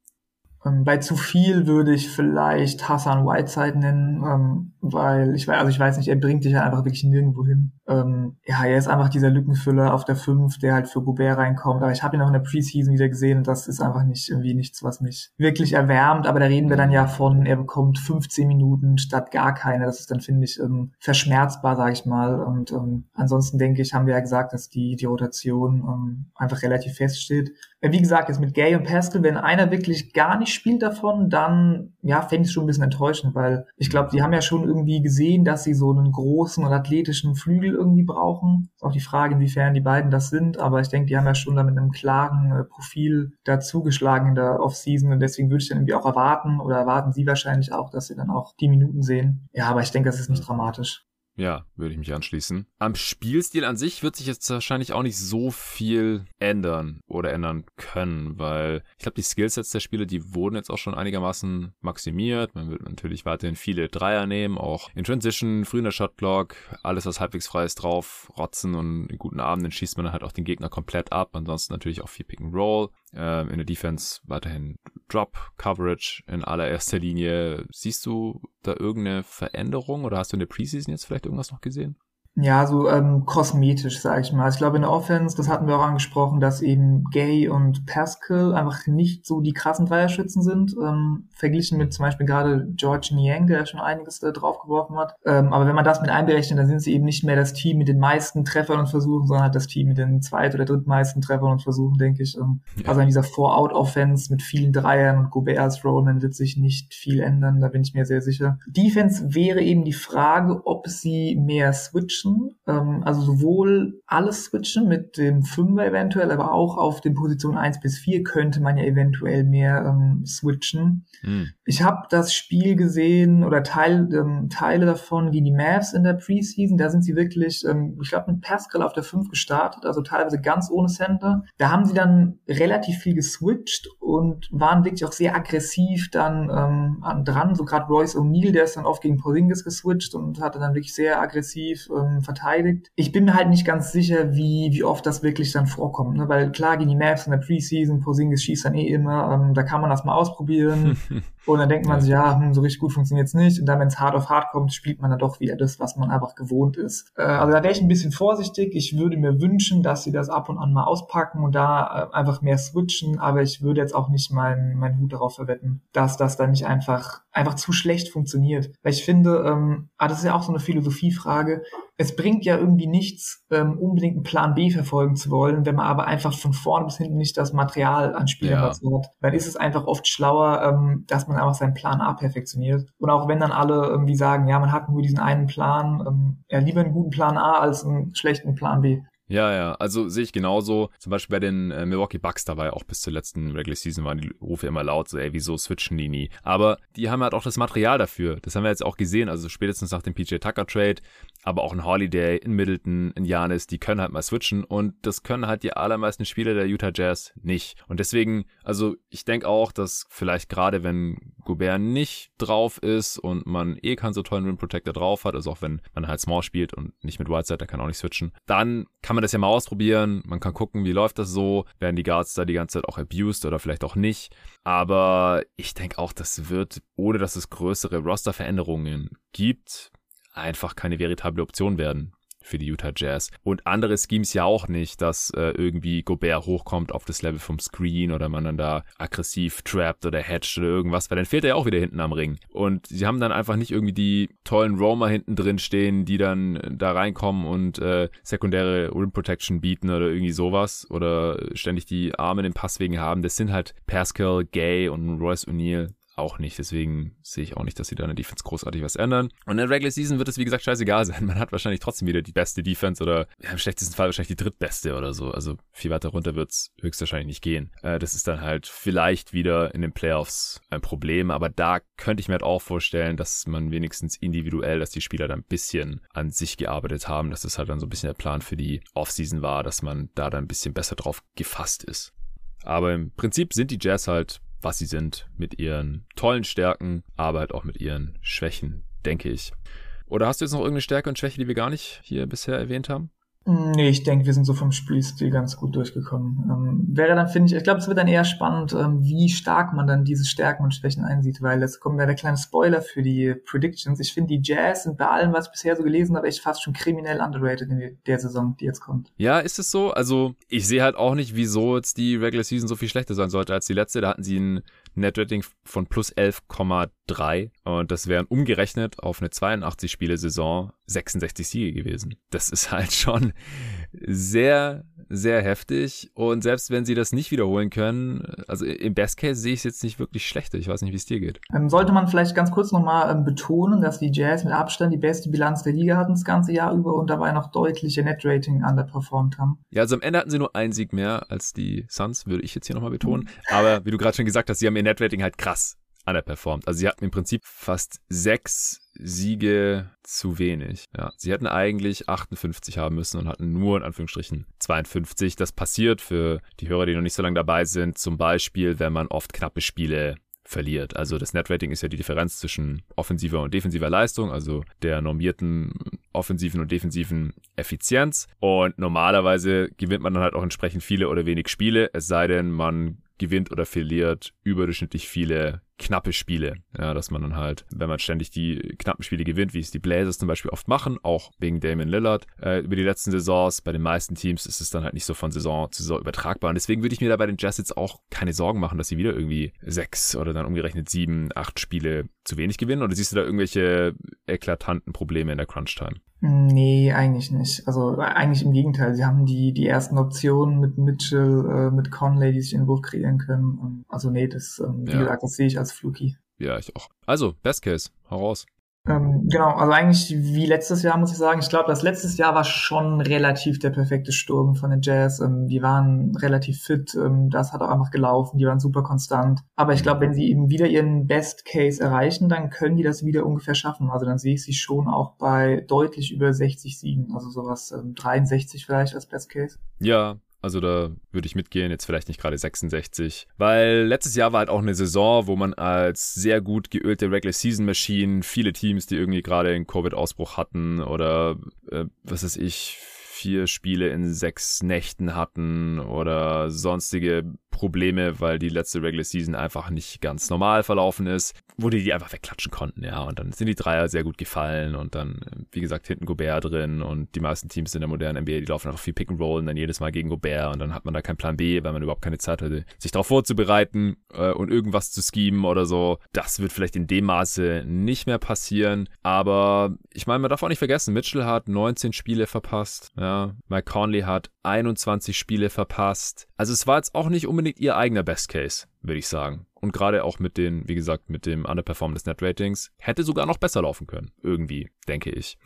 Ähm, bei zu viel würde ich vielleicht Hassan Whiteside nennen, ähm, weil ich weiß, also ich weiß nicht, er bringt dich ja einfach wirklich nirgendwo hin. Ähm, ja, er ist einfach dieser Lückenfüller auf der 5, der halt für Gobert reinkommt. Aber ich habe ihn auch in der Preseason wieder gesehen und das ist einfach nicht irgendwie nichts, was mich wirklich erwärmt. Aber da reden wir dann ja von, er bekommt 15 Minuten statt gar keine. Das ist dann, finde ich, ähm, verschmerzbar, sage ich mal. Und ähm, ansonsten denke ich, haben wir ja gesagt, dass die, die Rotation ähm, einfach relativ feststeht. Wie gesagt, jetzt mit Gay und Pascal, wenn einer wirklich gar nicht spielt davon, dann ja, fände ich schon ein bisschen enttäuschend, weil ich glaube, die haben ja schon irgendwie gesehen, dass sie so einen großen und athletischen Flügel irgendwie brauchen. Ist auch die Frage, inwiefern die beiden das sind, aber ich denke, die haben ja schon da mit einem klaren äh, Profil dazugeschlagen in der Offseason und deswegen würde ich dann irgendwie auch erwarten oder erwarten sie wahrscheinlich auch, dass sie dann auch die Minuten sehen. Ja, aber ich denke, das ist nicht dramatisch. Ja, würde ich mich anschließen. Am Spielstil an sich wird sich jetzt wahrscheinlich auch nicht so viel ändern oder ändern können, weil ich glaube, die Skillsets der Spieler, die wurden jetzt auch schon einigermaßen maximiert. Man wird natürlich weiterhin viele Dreier nehmen, auch in Transition, früh in der Shotclock, alles was halbwegs frei ist drauf, rotzen und in guten Abenden schießt man dann halt auch den Gegner komplett ab. Ansonsten natürlich auch viel Pick and Roll. Ähm, in der Defense weiterhin Drop Coverage in allererster Linie. Siehst du da irgendeine Veränderung oder hast du in der Preseason jetzt vielleicht irgendwas noch gesehen? Ja, so ähm, kosmetisch, sage ich mal. Also ich glaube, in der Offense, das hatten wir auch angesprochen, dass eben Gay und Pascal einfach nicht so die krassen Dreierschützen sind, ähm, verglichen mit zum Beispiel gerade George Niang, der schon einiges da draufgeworfen hat. Ähm, aber wenn man das mit einberechnet, dann sind sie eben nicht mehr das Team mit den meisten Treffern und Versuchen, sondern halt das Team mit den zweit- oder drittmeisten Treffern und Versuchen, denke ich. Ähm, ja. Also in dieser Four-Out-Offense mit vielen Dreiern und Gobert als Rollman wird sich nicht viel ändern, da bin ich mir sehr sicher. Defense wäre eben die Frage, ob sie mehr switchen switchen, ähm, also sowohl alles switchen mit dem Fünfer eventuell, aber auch auf den Positionen 1 bis 4 könnte man ja eventuell mehr ähm, switchen. Mhm. Ich habe das Spiel gesehen oder Teil, ähm, Teile davon gegen die Mavs in der Preseason, da sind sie wirklich, ähm, ich glaube, mit Pascal auf der 5 gestartet, also teilweise ganz ohne Center. Da haben sie dann relativ viel geswitcht und waren wirklich auch sehr aggressiv dann ähm, dran, so gerade Royce O'Neill, der ist dann oft gegen Porzingis geswitcht und hatte dann wirklich sehr aggressiv ähm, ähm, verteidigt. Ich bin mir halt nicht ganz sicher, wie, wie oft das wirklich dann vorkommt, ne? weil klar gegen die Maps in der Preseason, Porzingis schießt dann eh immer, ähm, da kann man das mal ausprobieren und dann denkt man sich, ja, hm, so richtig gut funktioniert's nicht und dann, wenn es hart auf hart kommt, spielt man dann doch wieder das, was man einfach gewohnt ist. Äh, also da wäre ich ein bisschen vorsichtig. Ich würde mir wünschen, dass sie das ab und an mal auspacken und da äh, einfach mehr switchen, aber ich würde jetzt auch nicht meinen mein Hut darauf verwetten, dass das dann nicht einfach einfach zu schlecht funktioniert. Weil ich finde, ähm, ah, das ist ja auch so eine Philosophiefrage, es bringt ja irgendwie nichts, ähm, unbedingt einen Plan B verfolgen zu wollen, wenn man aber einfach von vorne bis hinten nicht das Material an Spielern ja. hat. Dann ist es einfach oft schlauer, ähm, dass man einfach seinen Plan A perfektioniert. Und auch wenn dann alle irgendwie sagen, ja, man hat nur diesen einen Plan, ähm, ja, lieber einen guten Plan A als einen schlechten Plan B. Ja, ja, also sehe ich genauso. Zum Beispiel bei den äh, Milwaukee Bucks dabei, auch bis zur letzten Regular Season waren die Rufe immer laut, so ey, wieso switchen die nie? Aber die haben halt auch das Material dafür. Das haben wir jetzt auch gesehen, also spätestens nach dem PJ Tucker Trade, aber auch ein Holiday, in Middleton, in Janis, die können halt mal switchen und das können halt die allermeisten Spieler der Utah Jazz nicht. Und deswegen, also ich denke auch, dass vielleicht gerade wenn Gobert nicht drauf ist und man eh keinen so tollen Rim Protector drauf hat, also auch wenn man halt Small spielt und nicht mit Whiteside, der kann auch nicht switchen, dann kann kann man das ja mal ausprobieren. Man kann gucken, wie läuft das so. Werden die Guards da die ganze Zeit auch abused oder vielleicht auch nicht. Aber ich denke auch, das wird, ohne dass es größere Rosterveränderungen gibt, einfach keine veritable Option werden für die Utah Jazz. Und andere Schemes ja auch nicht, dass äh, irgendwie Gobert hochkommt auf das Level vom Screen oder man dann da aggressiv trappt oder hatcht oder irgendwas, weil dann fehlt er ja auch wieder hinten am Ring. Und sie haben dann einfach nicht irgendwie die tollen Roamer hinten drin stehen, die dann da reinkommen und äh, sekundäre Rim Protection bieten oder irgendwie sowas oder ständig die Arme in den Passwegen haben. Das sind halt Pascal, Gay und Royce O'Neill auch nicht. Deswegen sehe ich auch nicht, dass sie da in der Defense großartig was ändern. Und in der Regular Season wird es, wie gesagt, scheißegal sein. Man hat wahrscheinlich trotzdem wieder die beste Defense oder ja, im schlechtesten Fall wahrscheinlich die drittbeste oder so. Also viel weiter runter wird es höchstwahrscheinlich nicht gehen. Äh, das ist dann halt vielleicht wieder in den Playoffs ein Problem. Aber da könnte ich mir halt auch vorstellen, dass man wenigstens individuell, dass die Spieler da ein bisschen an sich gearbeitet haben. Dass das halt dann so ein bisschen der Plan für die Offseason war, dass man da dann ein bisschen besser drauf gefasst ist. Aber im Prinzip sind die Jazz halt was sie sind, mit ihren tollen Stärken, aber halt auch mit ihren Schwächen, denke ich. Oder hast du jetzt noch irgendeine Stärke und Schwäche, die wir gar nicht hier bisher erwähnt haben? Nee, ich denke, wir sind so vom Spielstil ganz gut durchgekommen. Ähm, wäre dann, finde ich, ich glaube, es wird dann eher spannend, ähm, wie stark man dann diese Stärken und Schwächen einsieht, weil jetzt kommt ja der kleine Spoiler für die Predictions. Ich finde, die Jazz sind bei allem, was ich bisher so gelesen habe, echt fast schon kriminell underrated in der Saison, die jetzt kommt. Ja, ist es so? Also, ich sehe halt auch nicht, wieso jetzt die Regular Season so viel schlechter sein sollte als die letzte. Da hatten sie einen Netrating von plus 11,3 und das wären umgerechnet auf eine 82-Spiele-Saison 66 Siege gewesen. Das ist halt schon sehr, sehr heftig und selbst wenn sie das nicht wiederholen können, also im Best Case sehe ich es jetzt nicht wirklich schlechter. Ich weiß nicht, wie es dir geht. Ähm, sollte man vielleicht ganz kurz nochmal ähm, betonen, dass die Jazz mit Abstand die beste Bilanz der Liga hatten das ganze Jahr über und dabei noch deutliche Net-Rating underperformed haben. Ja, also am Ende hatten sie nur einen Sieg mehr als die Suns, würde ich jetzt hier nochmal betonen. Aber wie du gerade schon gesagt hast, sie haben Net-Rating halt krass underperformed. Also sie hatten im Prinzip fast sechs Siege zu wenig. Ja, sie hätten eigentlich 58 haben müssen und hatten nur in Anführungsstrichen 52. Das passiert für die Hörer, die noch nicht so lange dabei sind, zum Beispiel, wenn man oft knappe Spiele verliert. Also das Netrating ist ja die Differenz zwischen offensiver und defensiver Leistung, also der normierten offensiven und defensiven Effizienz. Und normalerweise gewinnt man dann halt auch entsprechend viele oder wenig Spiele, es sei denn, man gewinnt oder verliert überdurchschnittlich viele knappe Spiele. Ja, dass man dann halt, wenn man ständig die knappen Spiele gewinnt, wie es die Blazers zum Beispiel oft machen, auch wegen Damon Lillard äh, über die letzten Saisons, bei den meisten Teams ist es dann halt nicht so von Saison zu Saison übertragbar. Und deswegen würde ich mir da bei den Jazz jetzt auch keine Sorgen machen, dass sie wieder irgendwie sechs oder dann umgerechnet sieben, acht Spiele zu wenig gewinnen. Oder siehst du da irgendwelche eklatanten Probleme in der Crunch-Time? Nee, eigentlich nicht. Also eigentlich im Gegenteil. Sie haben die, die ersten Optionen mit Mitchell, äh, mit Conley, die sich in den Wurf kreieren können. Also nee, das, ähm, wie ja. gesagt, das sehe ich als fluky. Ja, ich auch. Also, Best Case, hau raus. Ähm, genau, also eigentlich wie letztes Jahr muss ich sagen. Ich glaube, das letztes Jahr war schon relativ der perfekte Sturm von den Jazz. Ähm, die waren relativ fit, ähm, das hat auch einfach gelaufen, die waren super konstant. Aber ich glaube, wenn sie eben wieder ihren Best Case erreichen, dann können die das wieder ungefähr schaffen. Also dann sehe ich sie schon auch bei deutlich über 60 Siegen, also sowas 63 ähm, vielleicht als Best Case. Ja, also da würde ich mitgehen, jetzt vielleicht nicht gerade 66. Weil letztes Jahr war halt auch eine Saison, wo man als sehr gut geölte Regular Season Machine viele Teams, die irgendwie gerade einen Covid-Ausbruch hatten oder äh, was weiß ich, vier Spiele in sechs Nächten hatten oder sonstige Probleme, weil die letzte Regular Season einfach nicht ganz normal verlaufen ist, wo die die einfach wegklatschen konnten, ja. Und dann sind die Dreier sehr gut gefallen und dann, wie gesagt, hinten Gobert drin und die meisten Teams in der modernen NBA, die laufen einfach viel Pick and Roll und dann jedes Mal gegen Gobert und dann hat man da keinen Plan B, weil man überhaupt keine Zeit hatte, sich darauf vorzubereiten äh, und irgendwas zu schemen oder so. Das wird vielleicht in dem Maße nicht mehr passieren, aber ich meine, man darf auch nicht vergessen, Mitchell hat 19 Spiele verpasst, ja. Mike Conley hat 21 Spiele verpasst. Also es war jetzt auch nicht unbedingt ihr eigener Best Case, würde ich sagen. Und gerade auch mit den, wie gesagt, mit dem Underperform des Net Ratings hätte sogar noch besser laufen können. Irgendwie, denke ich.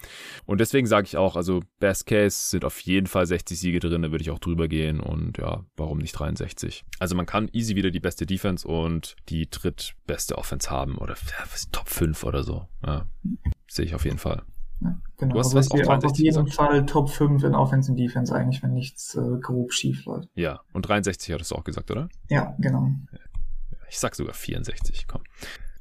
Und deswegen sage ich auch, also Best Case sind auf jeden Fall 60 Siege drin, da würde ich auch drüber gehen und ja, warum nicht 63? Also man kann easy wieder die beste Defense und die drittbeste Offense haben oder Top 5 oder so. Ja, sehe ich auf jeden Fall. Ja, genau. Du hast also was auch auf jeden gesagt? Fall Top 5 in Offense und Defense eigentlich, wenn nichts äh, grob schief läuft. Ja, und 63 hattest du auch gesagt, oder? Ja, genau. Ich sag sogar 64, komm.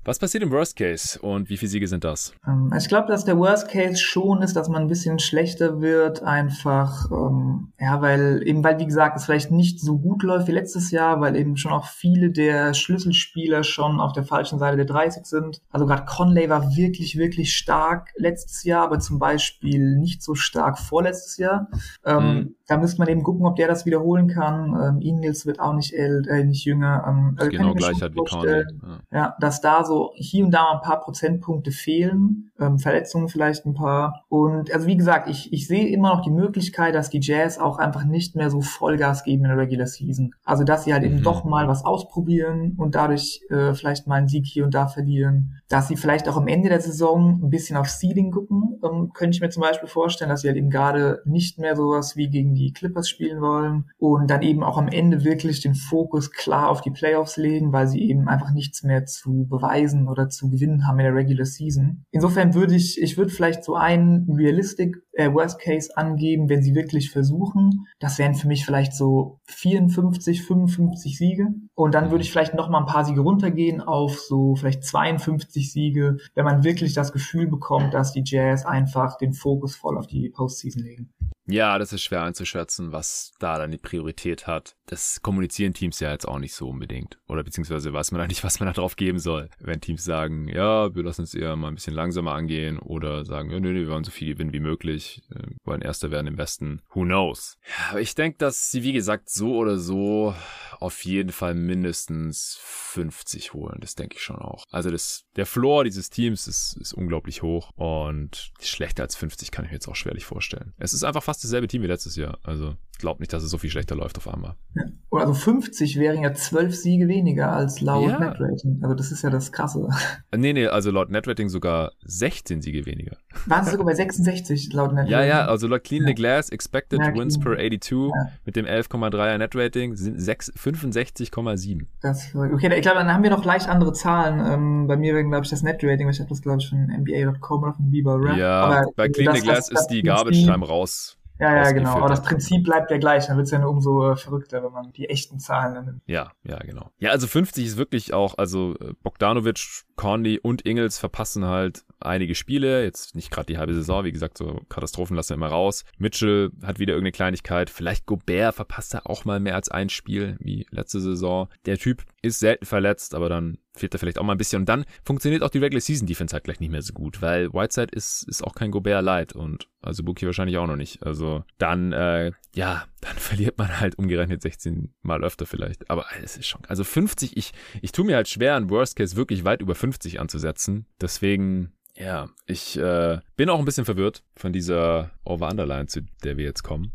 Was passiert im Worst Case und wie viele Siege sind das? Ähm, ich glaube, dass der Worst Case schon ist, dass man ein bisschen schlechter wird, einfach, ähm, ja, weil eben, weil wie gesagt, es vielleicht nicht so gut läuft wie letztes Jahr, weil eben schon auch viele der Schlüsselspieler schon auf der falschen Seite der 30 sind. Also gerade Conley war wirklich, wirklich stark letztes Jahr, aber zum Beispiel nicht so stark vorletztes Jahr. Ähm, mhm. Da müsste man eben gucken, ob der das wiederholen kann. Ähm, Ingels wird auch nicht älter, äh, nicht jünger. Ähm, also genau gleich hat wie Conley. Ja. ja, dass da so hier und da mal ein paar Prozentpunkte fehlen, ähm, Verletzungen vielleicht ein paar. Und also wie gesagt, ich, ich sehe immer noch die Möglichkeit, dass die Jazz auch einfach nicht mehr so Vollgas geben in der Regular Season. Also dass sie halt mhm. eben doch mal was ausprobieren und dadurch äh, vielleicht mal einen Sieg hier und da verlieren. Dass sie vielleicht auch am Ende der Saison ein bisschen auf Seeding gucken, ähm, könnte ich mir zum Beispiel vorstellen, dass sie halt eben gerade nicht mehr sowas wie gegen die Clippers spielen wollen und dann eben auch am Ende wirklich den Fokus klar auf die Playoffs legen, weil sie eben einfach nichts mehr zu beweisen oder zu gewinnen haben in der Regular Season. Insofern würde ich, ich würde vielleicht so einen Realistic äh, Worst Case angeben, wenn sie wirklich versuchen. Das wären für mich vielleicht so 54, 55 Siege. Und dann würde ich vielleicht noch mal ein paar Siege runtergehen auf so vielleicht 52 Siege, wenn man wirklich das Gefühl bekommt, dass die Jazz einfach den Fokus voll auf die Postseason legen. Ja, das ist schwer einzuschätzen, was da dann die Priorität hat. Das kommunizieren Teams ja jetzt auch nicht so unbedingt. Oder beziehungsweise weiß man da nicht, was man da drauf geben soll. Wenn Teams sagen, ja, wir lassen es eher mal ein bisschen langsamer angehen oder sagen, ja, nö, nö, wir wollen so viel gewinnen wie möglich, wir äh, wollen Erster werden im Westen. Who knows? Ja, aber ich denke, dass sie, wie gesagt, so oder so auf jeden Fall mindestens 50 holen. Das denke ich schon auch. Also das, der Floor dieses Teams ist, ist unglaublich hoch und schlechter als 50 kann ich mir jetzt auch schwerlich vorstellen. Es ist einfach fast dasselbe Team wie letztes Jahr. Also glaube nicht, dass es so viel schlechter läuft auf einmal. Ja. Also 50 wären ja 12 Siege weniger als laut ja. Netrating. Also das ist ja das Krasse. Nee, nee, also laut Netrating sogar 16 Siege weniger. Waren sie sogar bei 66 laut Netrating? Ja, ja, also laut Clean ja. the Glass Expected ja, Wins per 82 mit dem 11,3er Netrating sind 65,7. Okay, ich glaube, dann haben wir noch leicht andere Zahlen. Ähm, bei mir wäre, glaube ich, das Netrating, ich habe das, glaube ich, von NBA.com oder von Bieber Rap. Ja, Aber bei Clean das, the Glass ist die Garbage Time raus ja, ja, genau. Aber das Prinzip bleibt ja gleich. Dann wird es ja nur umso äh, verrückter, wenn man die echten Zahlen nimmt. Ja, ja, genau. Ja, also 50 ist wirklich auch, also äh, Bogdanovic, Conley und Ingels verpassen halt einige Spiele. Jetzt nicht gerade die halbe Saison, wie gesagt, so Katastrophen lassen wir immer raus. Mitchell hat wieder irgendeine Kleinigkeit. Vielleicht Gobert verpasst er auch mal mehr als ein Spiel, wie letzte Saison. Der Typ ist selten verletzt, aber dann fehlt er vielleicht auch mal ein bisschen. Und dann funktioniert auch die Regular Season Defense halt gleich nicht mehr so gut, weil Whiteside ist, ist auch kein Gobert Light und also Buki wahrscheinlich auch noch nicht. Also dann, äh, ja, dann verliert man halt umgerechnet 16 Mal öfter vielleicht. Aber es ist schon, also 50, ich, ich tue mir halt schwer, ein Worst Case wirklich weit über 50 anzusetzen. Deswegen, ja, ich äh, bin auch ein bisschen verwirrt von dieser Over-Underline, zu der wir jetzt kommen.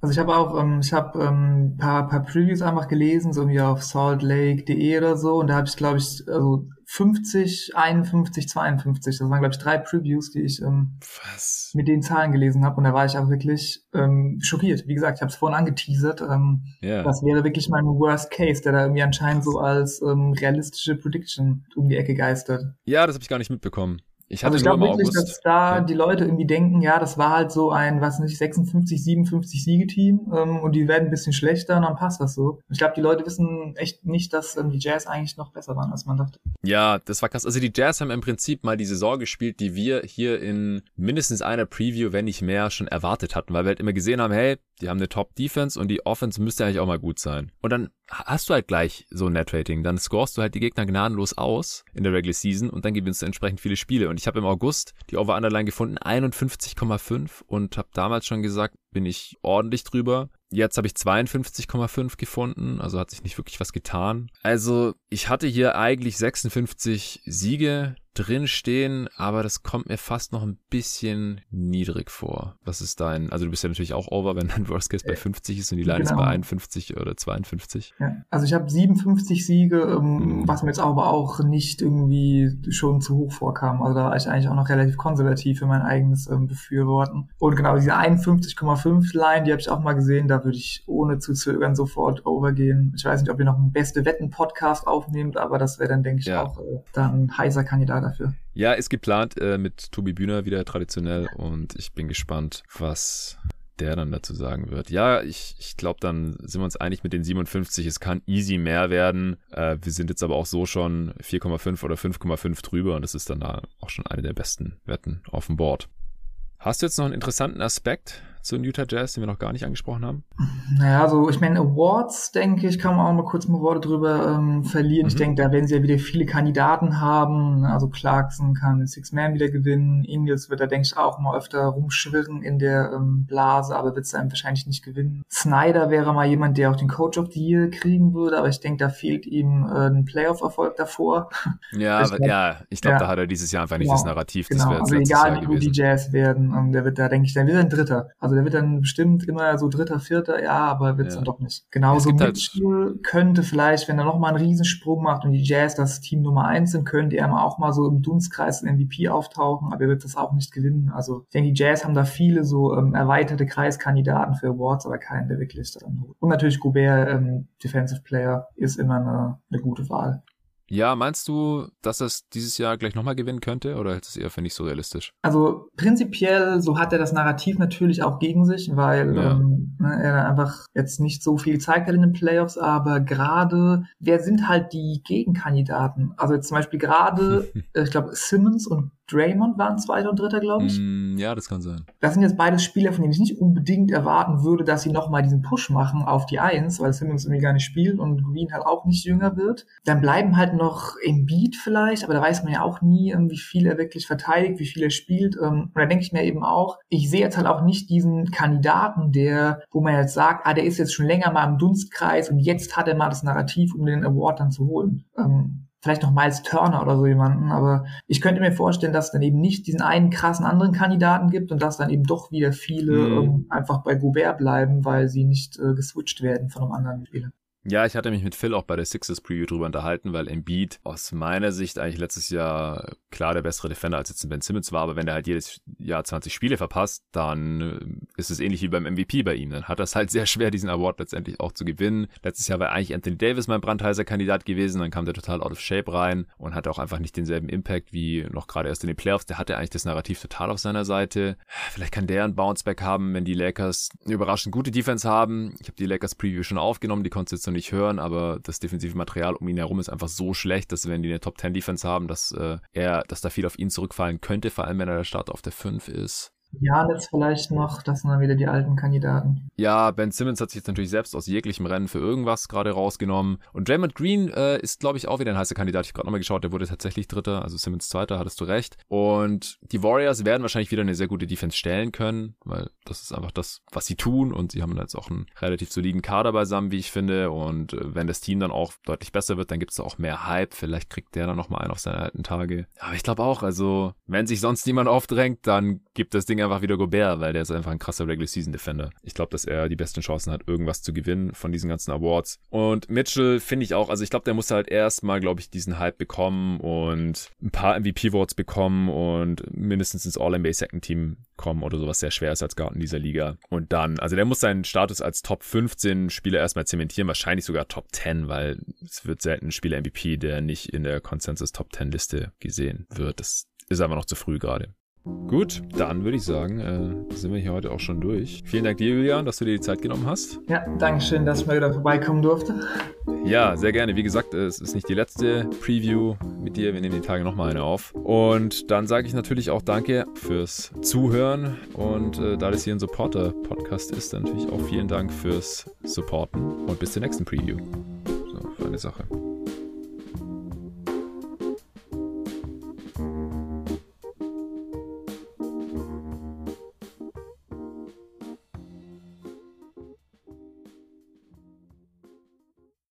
Also ich habe auch, ähm, ich habe ähm, paar, paar Previews einfach gelesen, so wie auf saltlake.de oder so, und da habe ich, glaube ich, also 50, 51, 52. Das waren, glaube ich, drei Previews, die ich ähm, Was? mit den Zahlen gelesen habe. Und da war ich auch wirklich ähm, schockiert. Wie gesagt, ich habe es vorhin angeteasert. Ähm, yeah. Das wäre wirklich mein Worst Case, der da irgendwie anscheinend so als ähm, realistische Prediction um die Ecke geistert. Ja, das habe ich gar nicht mitbekommen. Ich hatte also ich glaube wirklich, August. dass da ja. die Leute irgendwie denken, ja, das war halt so ein, was nicht, 56, 57 Siegeteam ähm, und die werden ein bisschen schlechter und dann passt das so. Ich glaube, die Leute wissen echt nicht, dass ähm, die Jazz eigentlich noch besser waren, als man dachte. Ja, das war krass. Also die Jazz haben im Prinzip mal die Saison gespielt, die wir hier in mindestens einer Preview, wenn nicht mehr, schon erwartet hatten, weil wir halt immer gesehen haben, hey, die haben eine Top-Defense und die Offense müsste eigentlich auch mal gut sein. Und dann hast du halt gleich so ein Net-Rating. Dann scorest du halt die Gegner gnadenlos aus in der Regular Season und dann gewinnst du entsprechend viele Spiele. Und ich habe im August die Over-Underline gefunden, 51,5 und habe damals schon gesagt, bin ich ordentlich drüber. Jetzt habe ich 52,5 gefunden, also hat sich nicht wirklich was getan. Also ich hatte hier eigentlich 56 Siege drin stehen, aber das kommt mir fast noch ein bisschen niedrig vor. Was ist dein, also du bist ja natürlich auch over, wenn dein Worst Case bei 50 ist und die Line genau. ist bei 51 oder 52. Ja, also ich habe 57 Siege, ähm, mhm. was mir jetzt aber auch nicht irgendwie schon zu hoch vorkam. Also da war ich eigentlich auch noch relativ konservativ für mein eigenes ähm, Befürworten. Und genau diese 51,5 Line, die habe ich auch mal gesehen, da würde ich ohne zu zögern sofort overgehen. Ich weiß nicht, ob ihr noch einen beste Wetten Podcast aufnehmt, aber das wäre dann denke ich ja. auch äh, dann ein heißer Kandidat dafür. Ja, ist geplant äh, mit Tobi Bühner wieder traditionell und ich bin gespannt, was der dann dazu sagen wird. Ja, ich, ich glaube, dann sind wir uns einig mit den 57. Es kann easy mehr werden. Äh, wir sind jetzt aber auch so schon 4,5 oder 5,5 drüber und das ist dann da auch schon eine der besten Wetten auf dem Board. Hast du jetzt noch einen interessanten Aspekt zu den Utah Jazz, den wir noch gar nicht angesprochen haben? Naja, so ich meine, Awards, denke ich, kann man auch mal kurz mal Worte drüber ähm, verlieren. Mhm. Ich denke, da werden sie ja wieder viele Kandidaten haben. Also Clarkson kann Six Man wieder gewinnen. Ingles wird da, denke ich, auch mal öfter rumschwirren in der ähm, Blase, aber wird es dann wahrscheinlich nicht gewinnen. Snyder wäre mal jemand, der auch den Coach of the Year kriegen würde, aber ich denke, da fehlt ihm äh, ein Playoff-Erfolg davor. Ja, ich glaub, ja, ich glaube, ja. da hat er dieses Jahr einfach nicht genau, das Narrativ. Genau. Das also egal, wie gut die Jazz werden, ähm, der wird da, denke ich, dann wird ein Dritter. Also der wird dann bestimmt immer so Dritter, Vierter, ja, aber wird es ja. dann doch nicht. Genauso Mitchell halt könnte vielleicht, wenn er nochmal einen Riesensprung macht und die Jazz das Team Nummer eins sind, könnte er mal auch mal so im Dunstkreis MVP auftauchen, aber er wird das auch nicht gewinnen. Also ich denke, die Jazz haben da viele so ähm, erweiterte Kreiskandidaten für Awards, aber keinen, der wirklich dann holt. Und natürlich Gobert, ähm, Defensive Player, ist immer eine, eine gute Wahl. Ja, meinst du, dass es dieses Jahr gleich nochmal gewinnen könnte oder ist es eher für nicht so realistisch? Also prinzipiell, so hat er das Narrativ natürlich auch gegen sich, weil ja. ähm, ne, er einfach jetzt nicht so viel Zeit hat in den Playoffs, aber gerade, wer sind halt die Gegenkandidaten? Also jetzt zum Beispiel gerade, ich glaube, Simmons und Draymond waren zweiter und dritter, glaube ich. Mm, ja, das kann sein. Das sind jetzt beides Spieler, von denen ich nicht unbedingt erwarten würde, dass sie nochmal diesen Push machen auf die Eins, weil Simmons irgendwie gar nicht spielt und Green halt auch nicht jünger wird. Dann bleiben halt noch Embiid vielleicht, aber da weiß man ja auch nie, ähm, wie viel er wirklich verteidigt, wie viel er spielt. Ähm, und da denke ich mir eben auch, ich sehe jetzt halt auch nicht diesen Kandidaten, der, wo man jetzt sagt, ah, der ist jetzt schon länger mal im Dunstkreis und jetzt hat er mal das Narrativ, um den Award dann zu holen. Ähm, vielleicht noch Miles Turner oder so jemanden, aber ich könnte mir vorstellen, dass es dann eben nicht diesen einen krassen anderen Kandidaten gibt und dass dann eben doch wieder viele mhm. ähm, einfach bei Gobert bleiben, weil sie nicht äh, geswitcht werden von einem anderen Spieler. Ja, ich hatte mich mit Phil auch bei der Sixers Preview drüber unterhalten, weil Embiid aus meiner Sicht eigentlich letztes Jahr klar der bessere Defender als jetzt Ben Simmons war, aber wenn er halt jedes Jahr 20 Spiele verpasst, dann äh, ist es ähnlich wie beim MVP bei ihm. Dann hat das halt sehr schwer, diesen Award letztendlich auch zu gewinnen. Letztes Jahr war eigentlich Anthony Davis mein brandheißer Kandidat gewesen, dann kam der total out of shape rein und hatte auch einfach nicht denselben Impact wie noch gerade erst in den Playoffs. Der hatte eigentlich das Narrativ total auf seiner Seite. Vielleicht kann der ein Bounceback haben, wenn die Lakers eine überraschend gute Defense haben. Ich habe die Lakers Preview schon aufgenommen, die konntest jetzt noch nicht hören, aber das defensive Material um ihn herum ist einfach so schlecht, dass wenn die eine Top 10 Defense haben, dass äh, er, dass da viel auf ihn zurückfallen könnte, vor allem wenn er der Starter auf der 5 ist. Janitz vielleicht noch, das sind dann wieder die alten Kandidaten. Ja, Ben Simmons hat sich jetzt natürlich selbst aus jeglichem Rennen für irgendwas gerade rausgenommen. Und Draymond Green äh, ist, glaube ich, auch wieder ein heißer Kandidat. Ich habe gerade nochmal geschaut, der wurde tatsächlich Dritter, also Simmons Zweiter, hattest du recht. Und die Warriors werden wahrscheinlich wieder eine sehr gute Defense stellen können, weil das ist einfach das, was sie tun. Und sie haben jetzt auch einen relativ soliden Kader beisammen, wie ich finde. Und äh, wenn das Team dann auch deutlich besser wird, dann gibt es auch mehr Hype. Vielleicht kriegt der dann nochmal einen auf seine alten Tage. Aber ich glaube auch, also wenn sich sonst niemand aufdrängt, dann gibt das Ding Ding einfach wieder Gobert, weil der ist einfach ein krasser Regular Season Defender. Ich glaube, dass er die besten Chancen hat, irgendwas zu gewinnen von diesen ganzen Awards. Und Mitchell finde ich auch, also ich glaube, der muss halt erstmal, glaube ich, diesen Hype bekommen und ein paar MVP-Votes bekommen und mindestens ins All-NBA Second Team kommen oder sowas sehr schwer ist als Guard in dieser Liga. Und dann, also der muss seinen Status als Top 15 Spieler erstmal zementieren, wahrscheinlich sogar Top 10, weil es wird selten ein Spieler MVP, der nicht in der Consensus Top 10 Liste gesehen wird. Das ist einfach noch zu früh gerade. Gut, dann würde ich sagen, äh, sind wir hier heute auch schon durch. Vielen Dank dir, Julian, dass du dir die Zeit genommen hast. Ja, danke schön, dass ich mal wieder vorbeikommen durfte. Ja, sehr gerne. Wie gesagt, es ist nicht die letzte Preview mit dir. Wir nehmen die Tage nochmal eine auf. Und dann sage ich natürlich auch Danke fürs Zuhören. Und äh, da das hier ein Supporter-Podcast ist, dann natürlich auch vielen Dank fürs Supporten. Und bis zur nächsten Preview. So, für eine Sache.